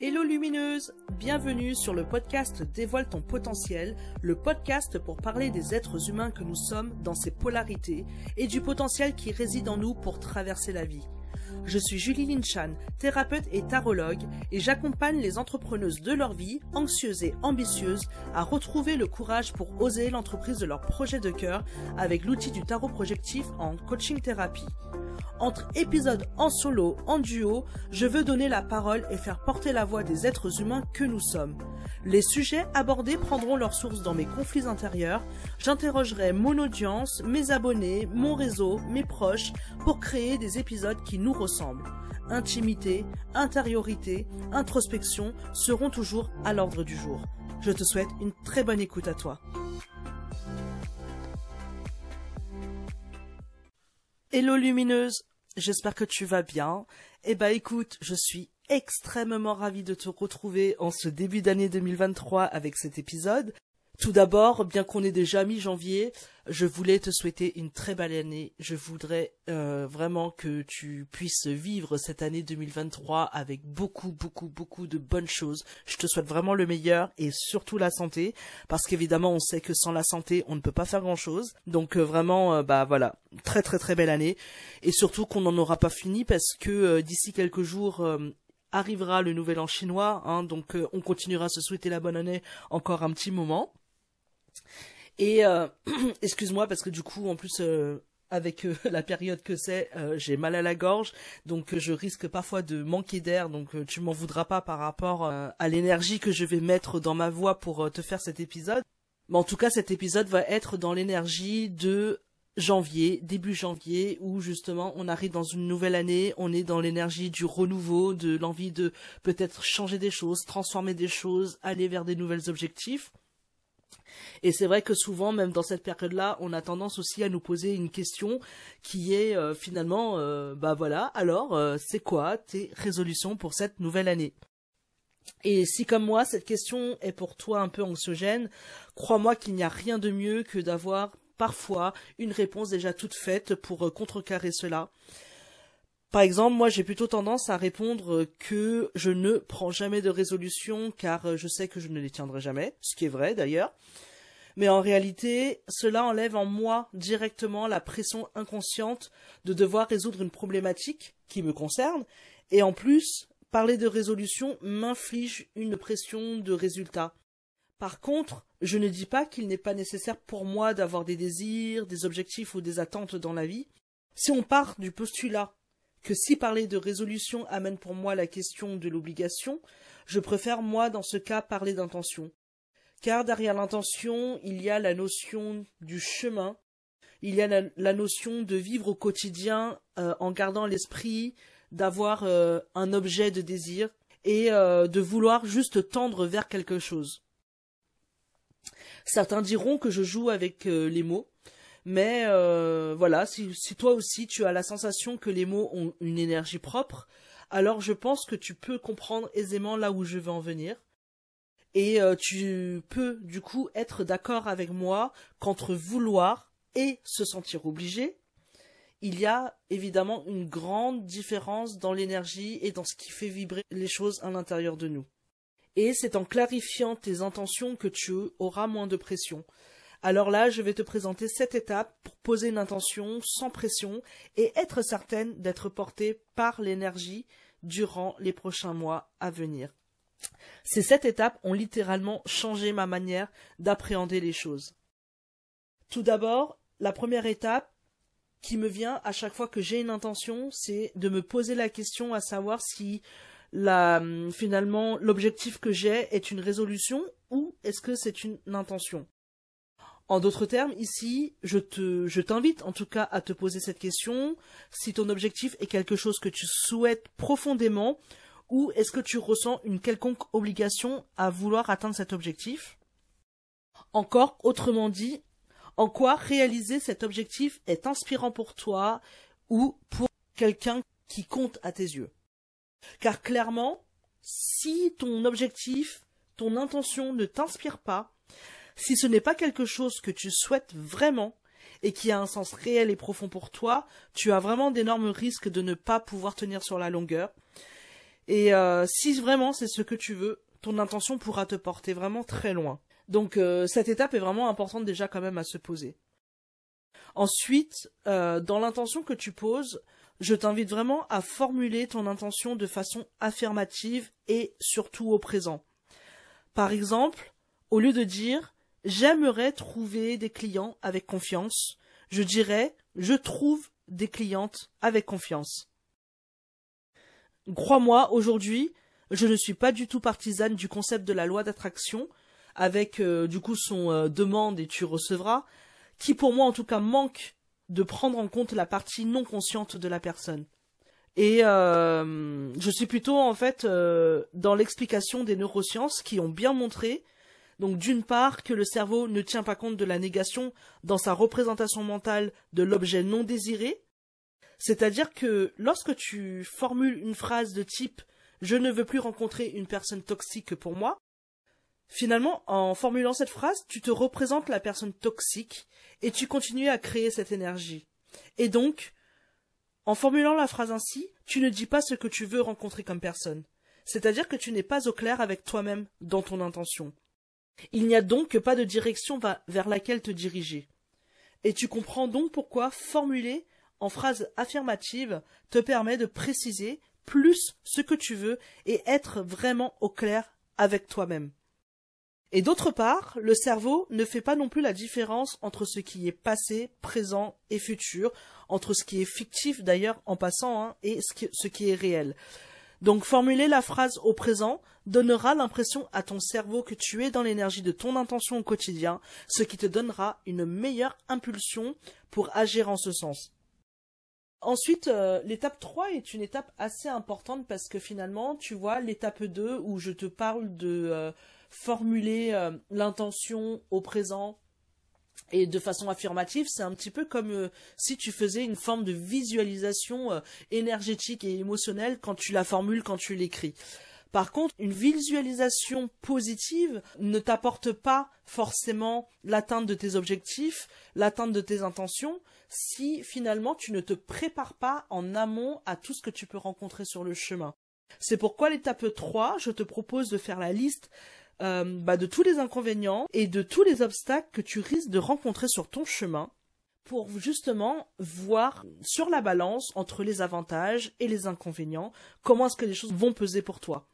Hello lumineuse, bienvenue sur le podcast Dévoile ton potentiel, le podcast pour parler des êtres humains que nous sommes dans ses polarités et du potentiel qui réside en nous pour traverser la vie. Je suis Julie Linchan, thérapeute et tarologue, et j'accompagne les entrepreneuses de leur vie, anxieuses et ambitieuses, à retrouver le courage pour oser l'entreprise de leur projet de cœur avec l'outil du tarot projectif en coaching thérapie. Entre épisodes en solo, en duo, je veux donner la parole et faire porter la voix des êtres humains que nous sommes. Les sujets abordés prendront leur source dans mes conflits intérieurs. J'interrogerai mon audience, mes abonnés, mon réseau, mes proches pour créer des épisodes qui nous Intimité, intériorité, introspection seront toujours à l'ordre du jour. Je te souhaite une très bonne écoute à toi. Hello lumineuse, j'espère que tu vas bien. Eh ben écoute, je suis extrêmement ravie de te retrouver en ce début d'année 2023 avec cet épisode. Tout d'abord, bien qu'on ait déjà mi-janvier, je voulais te souhaiter une très belle année. Je voudrais euh, vraiment que tu puisses vivre cette année 2023 avec beaucoup, beaucoup, beaucoup de bonnes choses. Je te souhaite vraiment le meilleur et surtout la santé, parce qu'évidemment, on sait que sans la santé, on ne peut pas faire grand-chose. Donc euh, vraiment, euh, bah voilà, très, très, très belle année. Et surtout qu'on n'en aura pas fini, parce que d'ici quelques jours arrivera le nouvel an chinois, hein, donc on continuera à se souhaiter la bonne année encore un petit moment. Et euh, excuse-moi parce que du coup, en plus, euh, avec euh, la période que c'est, j'ai mal à la gorge, donc je risque parfois de manquer d'air, donc tu m'en voudras pas par rapport à l'énergie que je vais mettre dans ma voix pour te faire cet épisode. Mais en tout cas, cet épisode va être dans l'énergie de janvier, début janvier, où justement on arrive dans une nouvelle année, on est dans l'énergie du renouveau, de l'envie de peut-être changer des choses, transformer des choses, aller vers des nouvelles objectifs. Et c'est vrai que souvent, même dans cette période-là, on a tendance aussi à nous poser une question qui est euh, finalement, euh, bah voilà, alors euh, c'est quoi tes résolutions pour cette nouvelle année? Et si comme moi, cette question est pour toi un peu anxiogène, crois-moi qu'il n'y a rien de mieux que d'avoir parfois une réponse déjà toute faite pour contrecarrer cela. Par exemple, moi j'ai plutôt tendance à répondre que je ne prends jamais de résolution car je sais que je ne les tiendrai jamais, ce qui est vrai d'ailleurs mais en réalité, cela enlève en moi directement la pression inconsciente de devoir résoudre une problématique qui me concerne, et en plus, parler de résolution m'inflige une pression de résultat. Par contre, je ne dis pas qu'il n'est pas nécessaire pour moi d'avoir des désirs, des objectifs ou des attentes dans la vie. Si on part du postulat que si parler de résolution amène pour moi la question de l'obligation, je préfère moi dans ce cas parler d'intention car derrière l'intention, il y a la notion du chemin, il y a la, notion de vivre au quotidien euh, en gardant l'esprit, d'avoir euh, un objet de désir et euh, de vouloir juste tendre vers quelque chose. Certains diront que je joue avec les mots, mais voilà, si, si toi aussi tu as la sensation que les mots ont une énergie propre, alors je pense que tu peux comprendre aisément là où je veux en venir. Et euh, tu peux du coup être d'accord avec moi qu'entre vouloir et se sentir obligé, il y a évidemment une grande différence dans l'énergie et dans ce qui fait vibrer les choses à l'intérieur de nous. Et c'est en clarifiant tes intentions que tu auras moins de pression. Alors là, je vais te présenter cette étape pour poser une intention sans pression et être certaine d'être portée par l'énergie durant les prochains mois à venir. Ces sept étapes ont littéralement changé ma manière d'appréhender les choses. Tout d'abord, la première étape qui me vient à chaque fois que j'ai une intention, c'est de me poser la question à savoir si la, finalement l'objectif que j'ai est une résolution ou est-ce que c'est une intention. En d'autres termes, ici, je t'invite en tout cas à te poser cette question. Si ton objectif est quelque chose que tu souhaites profondément, ou est-ce que tu ressens une quelconque obligation à vouloir atteindre cet objectif? Encore autrement dit, en quoi réaliser cet objectif est inspirant pour toi ou pour quelqu'un qui compte à tes yeux? Car clairement, si ton objectif, ton intention ne t'inspire pas, si ce n'est pas quelque chose que tu souhaites vraiment et qui a un sens réel et profond pour toi, tu as vraiment d'énormes risques de ne pas pouvoir tenir sur la longueur Et euh, si vraiment c'est ce que tu veux, ton intention pourra te porter vraiment très loin. Donc euh, cette étape est vraiment importante déjà quand même à se poser. Ensuite, euh, dans l'intention que tu poses, je t'invite vraiment à formuler ton intention de façon affirmative et surtout au présent. Par exemple, au lieu de dire j'aimerais trouver des clients avec confiance, je dirais je trouve des clientes avec confiance. Crois-moi, aujourd'hui, je ne suis pas du tout partisane du concept de la loi d'attraction, avec euh, du coup son euh, demande et tu recevras, qui pour moi en tout cas manque de prendre en compte la partie non consciente de la personne. Et euh, je suis plutôt en fait dans l'explication des neurosciences qui ont bien montré, donc d'une part que le cerveau ne tient pas compte de la négation dans sa représentation mentale de l'objet non désiré, c'est-à-dire que lorsque tu formules une phrase de type je ne veux plus rencontrer une personne toxique pour moi, finalement, en formulant cette phrase, tu te représentes la personne toxique et tu continues à créer cette énergie. Et donc, en formulant la phrase ainsi, tu ne dis pas ce que tu veux rencontrer comme personne. C'est-à-dire que tu n'es pas au clair avec toi-même dans ton intention. Il n'y a donc pas de direction vers laquelle te diriger. Et tu comprends donc pourquoi formuler en phrase affirmative te permet de préciser plus ce que tu veux et être vraiment au clair avec toi-même. Et d'autre part, le cerveau ne fait pas non plus la différence entre ce qui est passé, présent et futur, entre ce qui est fictif d'ailleurs en passant hein, et ce qui est réel. Donc formuler la phrase au présent donnera l'impression à ton cerveau que tu es dans l'énergie de ton intention au quotidien, ce qui te donnera une meilleure impulsion pour agir en ce sens. Ensuite, euh, l'étape 3 est une étape assez importante parce que finalement, tu vois, l'étape 2 où je te parle de euh, formuler euh, l'intention au présent et de façon affirmative, c'est un petit peu comme si tu faisais une forme de visualisation énergétique et émotionnelle quand tu la formules, quand tu l'écris. Par contre, une visualisation positive ne t'apporte pas forcément l'atteinte de tes objectifs, l'atteinte de tes intentions, si finalement tu ne te prépares pas en amont à tout ce que tu peux rencontrer sur le chemin. C'est pourquoi l'étape 3, je te propose de faire la liste euh, bah, de tous les inconvénients et de tous les obstacles que tu risques de rencontrer sur ton chemin pour justement voir sur la balance entre les avantages et les inconvénients comment est-ce que les choses vont peser pour toi.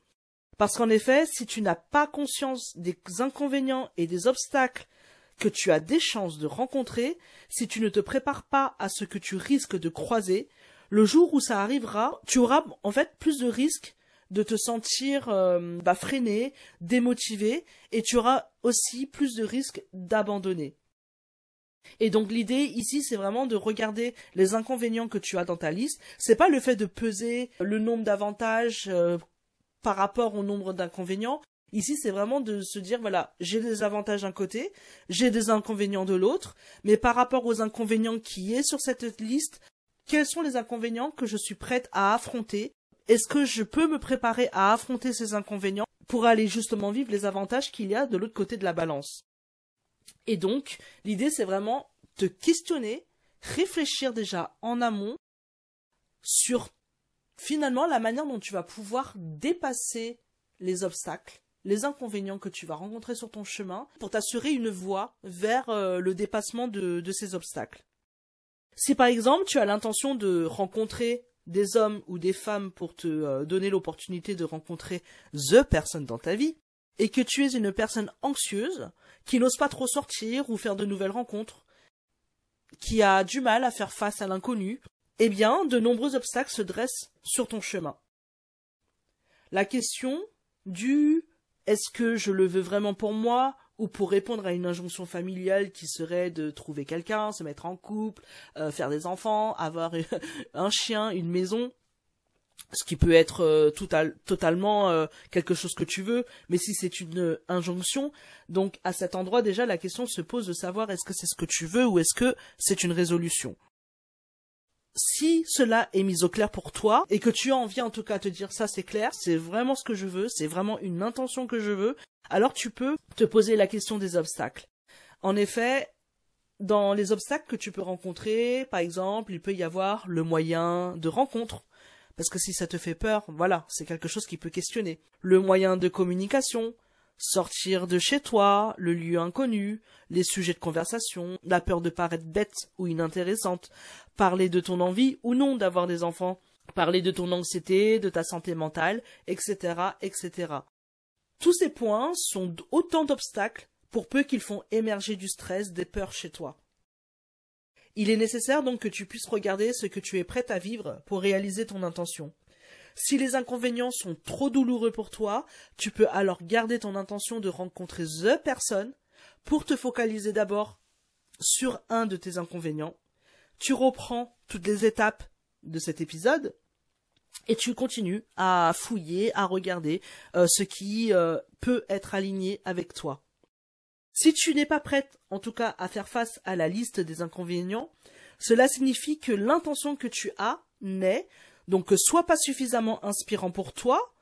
Parce qu'en effet, si tu n'as pas conscience des inconvénients et des obstacles que tu as des chances de rencontrer, si tu ne te prépares pas à ce que tu risques de croiser, le jour où ça arrivera, tu auras en fait plus de risques de te sentir euh, bah, freiné, démotivé, et tu auras aussi plus de risques d'abandonner. Et donc l'idée ici, c'est vraiment de regarder les inconvénients que tu as dans ta liste. C'est pas le fait de peser le nombre d'avantages euh, par rapport au nombre d'inconvénients. Ici, c'est vraiment de se dire, voilà, j'ai des avantages d'un côté, j'ai des inconvénients de l'autre, mais par rapport aux inconvénients qui est sur cette liste, quels sont les inconvénients que je suis prête à affronter? Est-ce que je peux me préparer à affronter ces inconvénients pour aller justement vivre les avantages qu'il y a de l'autre côté de la balance? Et donc, l'idée, c'est vraiment de questionner, réfléchir déjà en amont sur finalement la manière dont tu vas pouvoir dépasser les obstacles, les inconvénients que tu vas rencontrer sur ton chemin pour t'assurer une voie vers euh, le dépassement de, ces obstacles. Si par exemple tu as l'intention de rencontrer des hommes ou des femmes pour te euh, donner l'opportunité de rencontrer the personne dans ta vie, et que tu es une personne anxieuse, qui n'ose pas trop sortir ou faire de nouvelles rencontres, qui a du mal à faire face à l'inconnu, eh bien, de nombreux obstacles se dressent sur ton chemin. La question du est-ce que je le veux vraiment pour moi? ou pour répondre à une injonction familiale qui serait de trouver quelqu'un, se mettre en couple, euh, faire des enfants, avoir un chien, une maison, ce qui peut être euh, totalement euh, quelque chose que tu veux, mais si c'est une injonction, donc à cet endroit déjà la question se pose de savoir est-ce que c'est ce que tu veux ou est-ce que c'est une résolution si cela est mis au clair pour toi et que tu as envie en tout cas de te dire ça c'est clair, c'est vraiment ce que je veux, c'est vraiment une intention que je veux, alors tu peux te poser la question des obstacles. En effet, dans les obstacles que tu peux rencontrer, par exemple, il peut y avoir le moyen de rencontre. Parce que si ça te fait peur, voilà, c'est quelque chose qui peut questionner. Le moyen de communication, sortir de chez toi, le lieu inconnu, les sujets de conversation, la peur de paraître bête ou inintéressante, parler de ton envie ou non d'avoir des enfants, parler de ton anxiété, de ta santé mentale, etc., etc. Tous ces points sont autant d'obstacles pour peu qu'ils font émerger du stress, des peurs chez toi. Il est nécessaire donc que tu puisses regarder ce que tu es prête à vivre pour réaliser ton intention. Si les inconvénients sont trop douloureux pour toi, tu peux alors garder ton intention de rencontrer the personne pour te focaliser d'abord sur un de tes inconvénients. Tu reprends toutes les étapes de cet épisode et tu continues à fouiller, à regarder euh, ce qui euh, peut être aligné avec toi. Si tu n'es pas prête, en tout cas, à faire face à la liste des inconvénients, cela signifie que l'intention que tu as n'est donc soit pas suffisamment inspirant pour toi,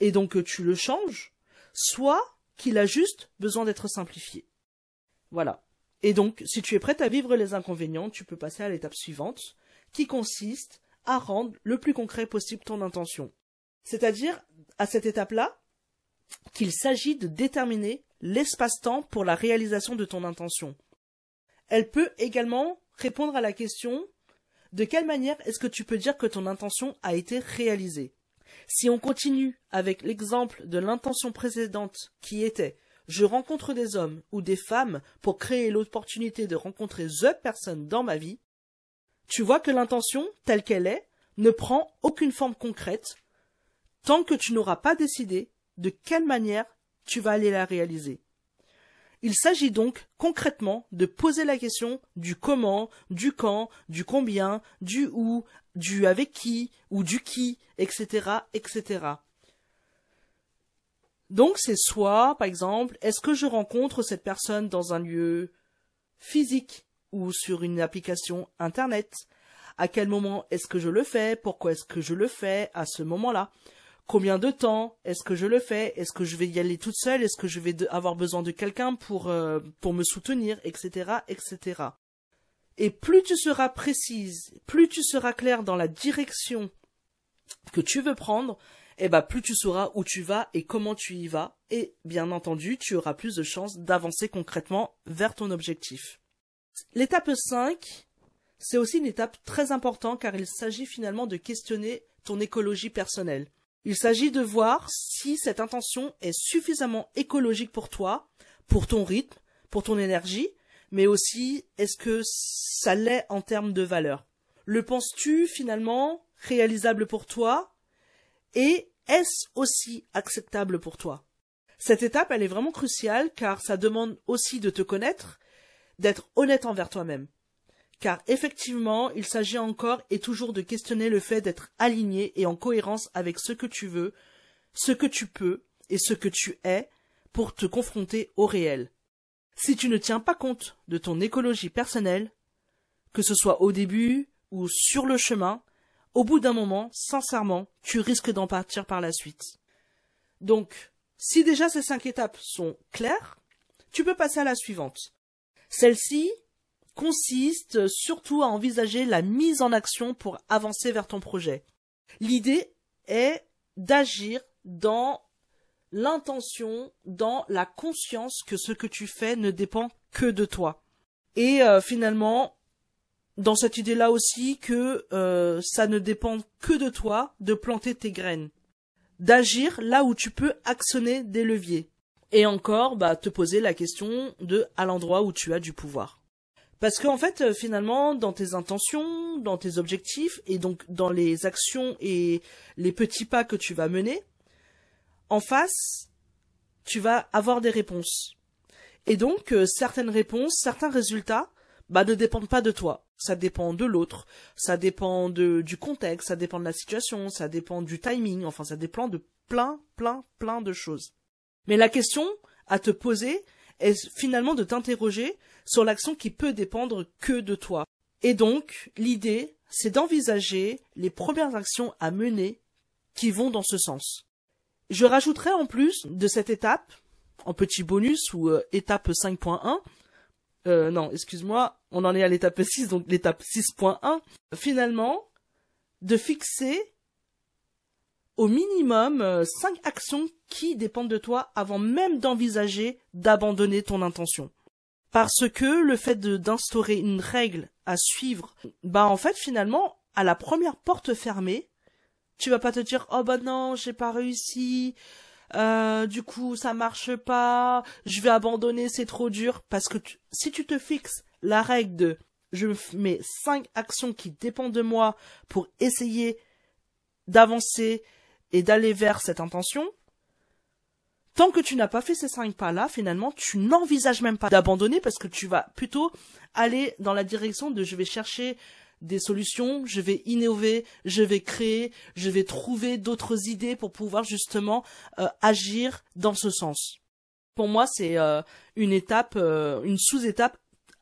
et donc tu le changes, soit qu'il a juste besoin d'être simplifié. Voilà. Et donc, si tu es prête à vivre les inconvénients, tu peux passer à l'étape suivante, qui consiste à rendre le plus concret possible ton intention. C'est-à-dire, à cette étape-là, qu'il s'agit de déterminer l'espace-temps pour la réalisation de ton intention. Elle peut également répondre à la question de quelle manière est-ce que tu peux dire que ton intention a été réalisée? Si on continue avec l'exemple de l'intention précédente qui était je rencontre des hommes ou des femmes pour créer l'opportunité de rencontrer the personne dans ma vie, tu vois que l'intention, telle qu'elle est, ne prend aucune forme concrète tant que tu n'auras pas décidé de quelle manière tu vas aller la réaliser. Il s'agit donc concrètement de poser la question du comment, du quand, du combien, du où, du avec qui ou du qui, etc., etc. Donc c'est soit, par exemple, est-ce que je rencontre cette personne dans un lieu physique ou sur une application Internet? À quel moment est-ce que je le fais? Pourquoi est-ce que je le fais à ce moment-là? Combien de temps Est-ce que je le fais? Est-ce que je vais y aller toute seule? Est-ce que je vais avoir besoin de quelqu'un pour, euh, pour me soutenir, etc., etc. Et plus tu seras précise, plus tu seras clair dans la direction que tu veux prendre, eh ben plus tu sauras où tu vas et comment tu y vas, et bien entendu, tu auras plus de chances d'avancer concrètement vers ton objectif. L'étape 5, c'est aussi une étape très importante car il s'agit finalement de questionner ton écologie personnelle. Il s'agit de voir si cette intention est suffisamment écologique pour toi, pour ton rythme, pour ton énergie, mais aussi est-ce que ça l'est en termes de valeur? Le penses-tu finalement réalisable pour toi? Et est-ce aussi acceptable pour toi? Cette étape, elle est vraiment cruciale car ça demande aussi de te connaître, d'être honnête envers toi-même car effectivement, il s'agit encore et toujours de questionner le fait d'être aligné et en cohérence avec ce que tu veux, ce que tu peux et ce que tu es pour te confronter au réel. Si tu ne tiens pas compte de ton écologie personnelle, que ce soit au début ou sur le chemin, au bout d'un moment, sincèrement, tu risques d'en partir par la suite. Donc, si déjà ces cinq étapes sont claires, tu peux passer à la suivante. Celle-ci, consiste surtout à envisager la mise en action pour avancer vers ton projet. L'idée est d'agir dans l'intention, dans la conscience que ce que tu fais ne dépend que de toi. Et euh, finalement, dans cette idée-là aussi que euh, ça ne dépend que de toi de planter tes graines, d'agir là où tu peux actionner des leviers. Et encore, bah, te poser la question de à l'endroit où tu as du pouvoir. Parce qu'en fait, euh, finalement, dans tes intentions, dans tes objectifs, et donc dans les actions et les petits pas que tu vas mener, en face, tu vas avoir des réponses. Et donc, euh, certaines réponses, certains résultats, bah, ne dépendent pas de toi. Ça dépend de l'autre, ça dépend de, du contexte, ça dépend de la situation, ça dépend du timing, enfin, ça dépend de plein, plein, plein de choses. Mais la question à te poser est finalement de t'interroger sur l'action qui peut dépendre que de toi. Et donc, l'idée, c'est d'envisager les premières actions à mener qui vont dans ce sens. Je rajouterai en plus de cette étape, en petit bonus ou euh, étape 5.1, euh, non, excuse-moi, on en est à l'étape 6, donc l'étape 6.1, finalement, de fixer au minimum euh, cinq actions qui dépendent de toi avant même d'envisager d'abandonner ton intention. Parce que le fait d'instaurer une règle à suivre, bah en fait finalement, à la première porte fermée, tu vas pas te dire oh bah non j'ai pas réussi, euh, du coup ça marche pas, je vais abandonner c'est trop dur parce que si tu te fixes la règle de je mets cinq actions qui dépendent de moi pour essayer d'avancer et d'aller vers cette intention, tant que tu n'as pas fait ces cinq pas-là, finalement, tu n'envisages même pas d'abandonner parce que tu vas plutôt aller dans la direction de je vais chercher des solutions, je vais innover, je vais créer, je vais trouver d'autres idées pour pouvoir justement euh, agir dans ce sens. Pour moi, c'est euh, une étape, euh, une sous-étape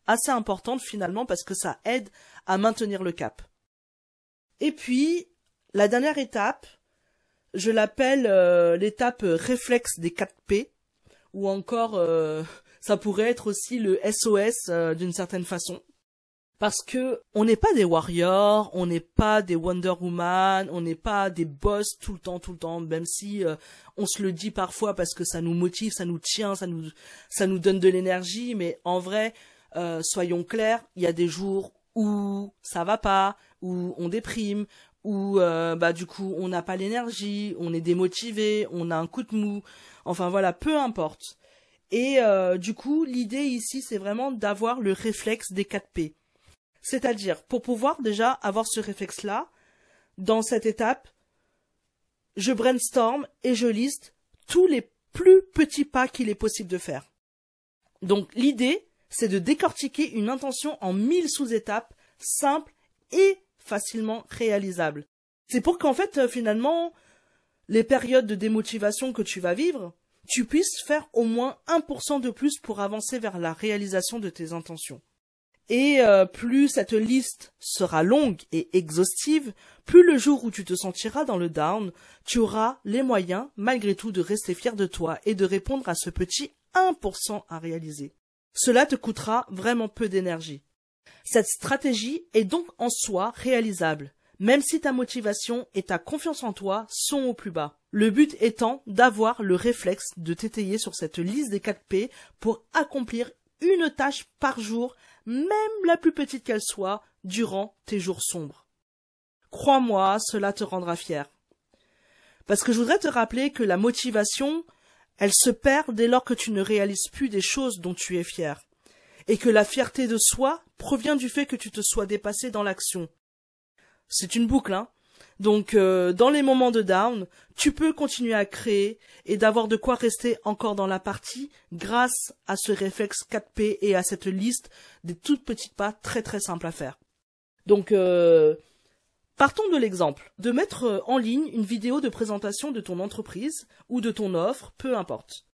assez importante finalement parce que ça aide à maintenir le cap. Et puis, la dernière étape, je l'appelle euh, l'étape réflexe des 4 P, ou encore euh, ça pourrait être aussi le SOS euh, d'une certaine façon. Parce que on n'est pas des warriors, on n'est pas des Wonder Woman, on n'est pas des boss tout le temps, tout le temps, même si on se le dit parfois parce que ça nous motive, ça nous tient, ça nous, ça nous donne de l'énergie, mais en vrai, soyons clairs, il y a des jours où ça va pas, où on déprime, où euh, bah du coup on n'a pas l'énergie, on est démotivé, on a un coup de mou, enfin voilà, peu importe. Et euh, du coup, l'idée ici, c'est vraiment d'avoir le réflexe des 4 P. C'est-à-dire, pour pouvoir déjà avoir ce réflexe-là, dans cette étape, je brainstorm et je liste tous les plus petits pas qu'il est possible de faire. Donc l'idée, c'est de décortiquer une intention en mille sous-étapes, simples et facilement réalisable. C'est pour qu'en fait, euh, finalement, les périodes de démotivation que tu vas vivre, tu puisses faire au moins 1% de plus pour avancer vers la réalisation de tes intentions. Et euh, plus cette liste sera longue et exhaustive, plus le jour où tu te sentiras dans le down, tu auras les moyens, malgré tout, de rester fier de toi et de répondre à ce petit 1% à réaliser. Cela te coûtera vraiment peu d'énergie. Cette stratégie est donc en soi réalisable, même si ta motivation et ta confiance en toi sont au plus bas. Le but étant d'avoir le réflexe de t'étayer sur cette liste des 4 P pour accomplir une tâche par jour, même la plus petite qu'elle soit, durant tes jours sombres. Crois-moi, cela te rendra fier. Parce que je voudrais te rappeler que la motivation, elle se perd dès lors que tu ne réalises plus des choses dont tu es fier et que la fierté de soi provient du fait que tu te sois dépassé dans l'action. C'est une boucle, hein. Donc, euh, dans les moments de down, tu peux continuer à créer et d'avoir de quoi rester encore dans la partie grâce à ce réflexe 4P et à cette liste des toutes petites pas très très simples à faire. Donc, euh, partons de l'exemple de mettre en ligne une vidéo de présentation de ton entreprise ou de ton offre, peu importe.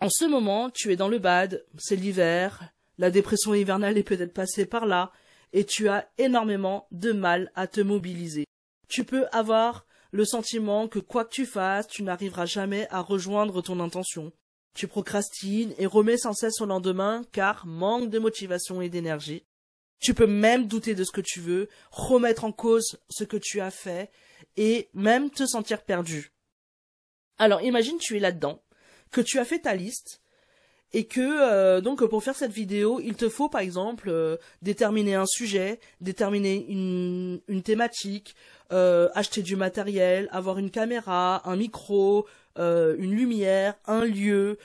En ce moment, tu es dans le bad, c'est l'hiver, la dépression hivernale est peut-être passée par là, et tu as énormément de mal à te mobiliser. Tu peux avoir le sentiment que quoi que tu fasses, tu n'arriveras jamais à rejoindre ton intention. Tu procrastines et remets sans cesse au lendemain car manque de motivation et d'énergie. Tu peux même douter de ce que tu veux, remettre en cause ce que tu as fait et même te sentir perdu. Alors imagine tu es là-dedans, que tu as fait ta liste, et que euh, donc pour faire cette vidéo, il te faut par exemple euh, déterminer un sujet, déterminer une, une thématique, euh, acheter du matériel, avoir une caméra, un micro, une lumière, un lieu.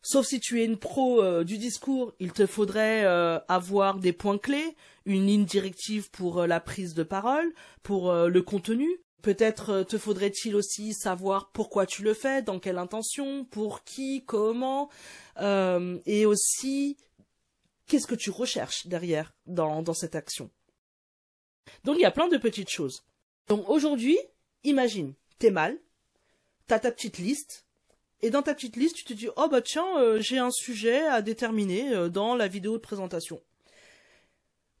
Sauf si tu es une pro du discours, il te faudrait avoir des points clés, une ligne directive pour la prise de parole, pour le contenu, Peut-être euh, te faudrait-il aussi savoir pourquoi tu le fais, dans quelle intention, pour qui, comment, euh, et aussi qu'est-ce que tu recherches derrière dans, cette action. Donc il y a plein de petites choses. Donc aujourd'hui, imagine, t'es mal, t'as ta petite liste, et dans ta petite liste, tu te dis, oh bah tiens, euh, j'ai un sujet à déterminer dans la vidéo de présentation.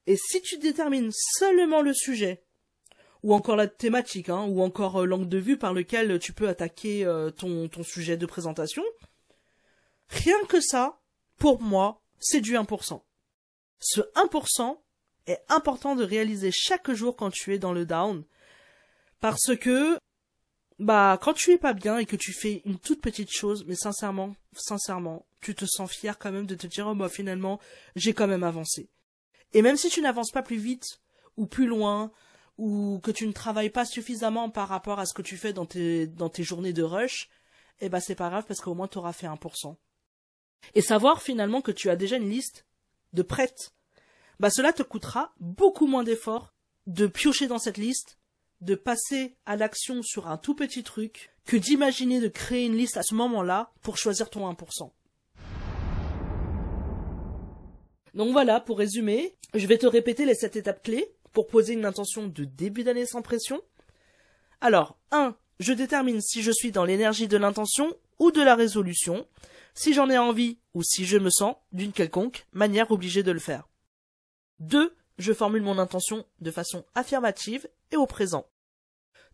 Et si tu détermines seulement le sujet ou encore la thématique, hein, ou encore euh, l'angle de vue par lequel tu peux attaquer euh, ton, ton sujet de présentation. Rien que ça, pour moi, c'est du 1%. Ce 1% est important de réaliser chaque jour quand tu es dans le down, parce que bah quand tu es pas bien et que tu fais une toute petite chose, mais sincèrement, sincèrement, tu te sens fier quand même de te dire oh bah finalement j'ai quand même avancé. Et même si tu n'avances pas plus vite ou plus loin ou que tu ne travailles pas suffisamment par rapport à ce que tu fais dans tes journées de rush, eh bah c'est pas grave parce qu'au moins tu auras fait 1%. Et savoir finalement que tu as déjà une liste de prêtes, bah cela te coûtera beaucoup moins d'efforts de piocher dans cette liste de passer à l'action sur un tout petit truc que d'imaginer de créer une liste à ce moment-là pour choisir ton 1%. Donc voilà, pour résumer, je vais te répéter les 7 étapes clés pour poser une intention de début d'année sans pression. Alors, 1. Je détermine si je suis dans l'énergie de l'intention ou de la résolution, si j'en ai envie ou si je me sens, d'une quelconque manière obligée de le faire. 2. Je formule mon intention de façon affirmative et au présent.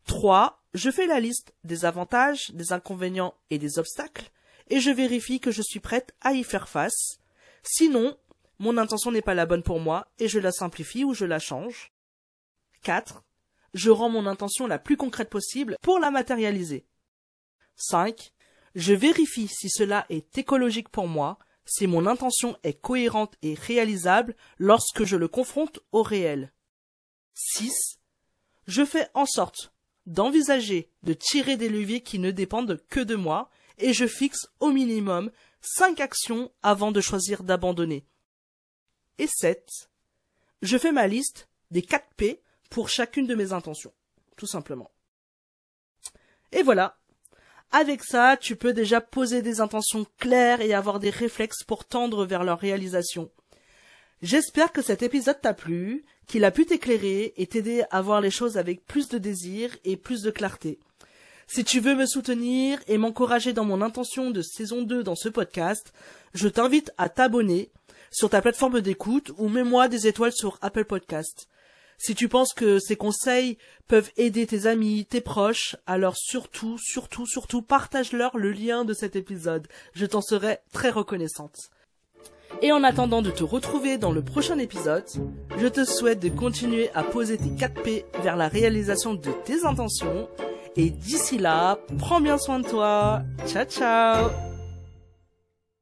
3. Je fais la liste des avantages, des inconvénients et des obstacles, et je vérifie que je suis prête à y faire face. Sinon, mon intention n'est pas la bonne pour moi, et je la simplifie ou je la change. 4. Je rends mon intention la plus concrète possible pour la matérialiser. 5. Je vérifie si cela est écologique pour moi, si mon intention est cohérente et réalisable lorsque je le confronte au réel. 6. Je fais en sorte d'envisager de tirer des leviers qui ne dépendent que de moi, et je fixe au minimum cinq actions avant de choisir d'abandonner. Et 7. Je fais ma liste des 4 P pour chacune de mes intentions, tout simplement. Et voilà. Avec ça, tu peux déjà poser des intentions claires et avoir des réflexes pour tendre vers leur réalisation. J'espère que cet épisode t'a plu, qu'il a pu t'éclairer et t'aider à voir les choses avec plus de désir et plus de clarté. Si tu veux me soutenir et m'encourager dans mon intention de saison 2 dans ce podcast, je t'invite à t'abonner sur ta plateforme d'écoute ou mets-moi des étoiles sur Apple Podcast. Si tu penses que ces conseils peuvent aider tes amis, tes proches, alors surtout, surtout, surtout partage-leur le lien de cet épisode. Je t'en serai très reconnaissante. Et en attendant de te retrouver dans le prochain épisode, je te souhaite de continuer à poser tes 4 P vers la réalisation de tes intentions. Et d'ici là, prends bien soin de toi. Ciao ciao